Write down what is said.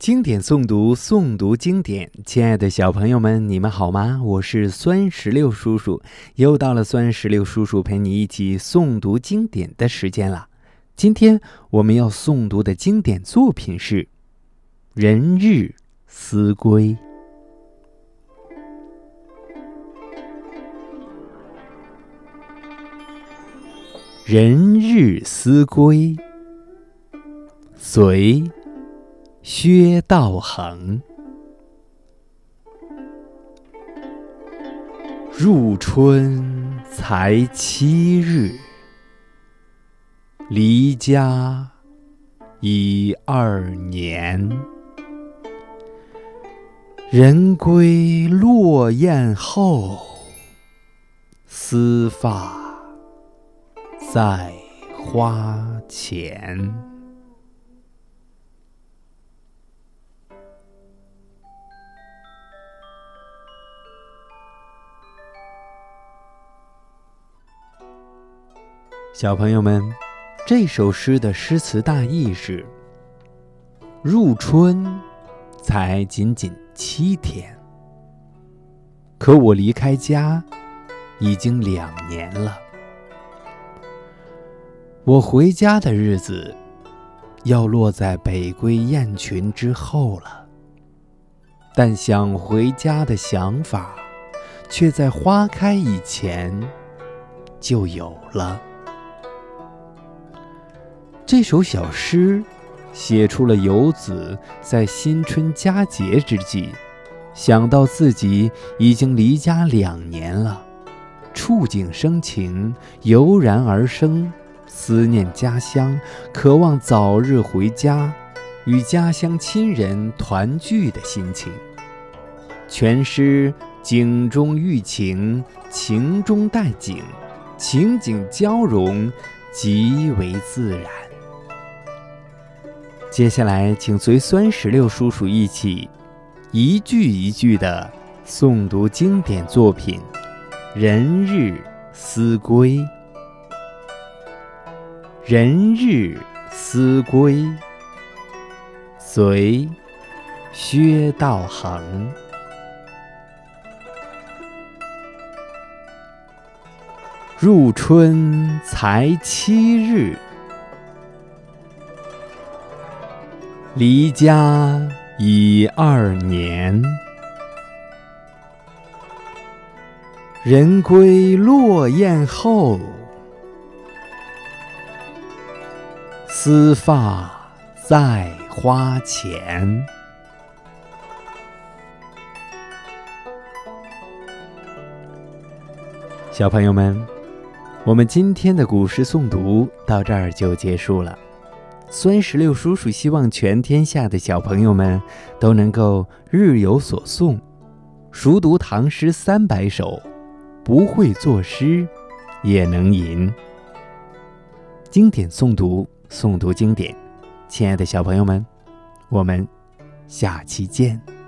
经典诵读，诵读经典。亲爱的小朋友们，你们好吗？我是酸石榴叔叔，又到了酸石榴叔叔陪你一起诵读经典的时间了。今天我们要诵读的经典作品是《人日思归》。人日思归，随。薛道衡，入春才七日，离家已二年。人归落雁后，丝发在花前。小朋友们，这首诗的诗词大意是：入春才仅仅七天，可我离开家已经两年了。我回家的日子要落在北归雁群之后了，但想回家的想法却在花开以前就有了。这首小诗写出了游子在新春佳节之际，想到自己已经离家两年了，触景生情，油然而生思念家乡，渴望早日回家，与家乡亲人团聚的心情。全诗景中寓情，情中带景，情景交融，极为自然。接下来，请随酸石榴叔叔一起，一句一句的诵读经典作品《人日思归》。人日思归，随薛道衡。入春才七日。离家已二年，人归落雁后，丝发在花前。小朋友们，我们今天的古诗诵读到这儿就结束了。孙十六叔叔希望全天下的小朋友们都能够日有所诵，熟读唐诗三百首，不会作诗也能吟。经典诵读，诵读经典。亲爱的小朋友们，我们下期见。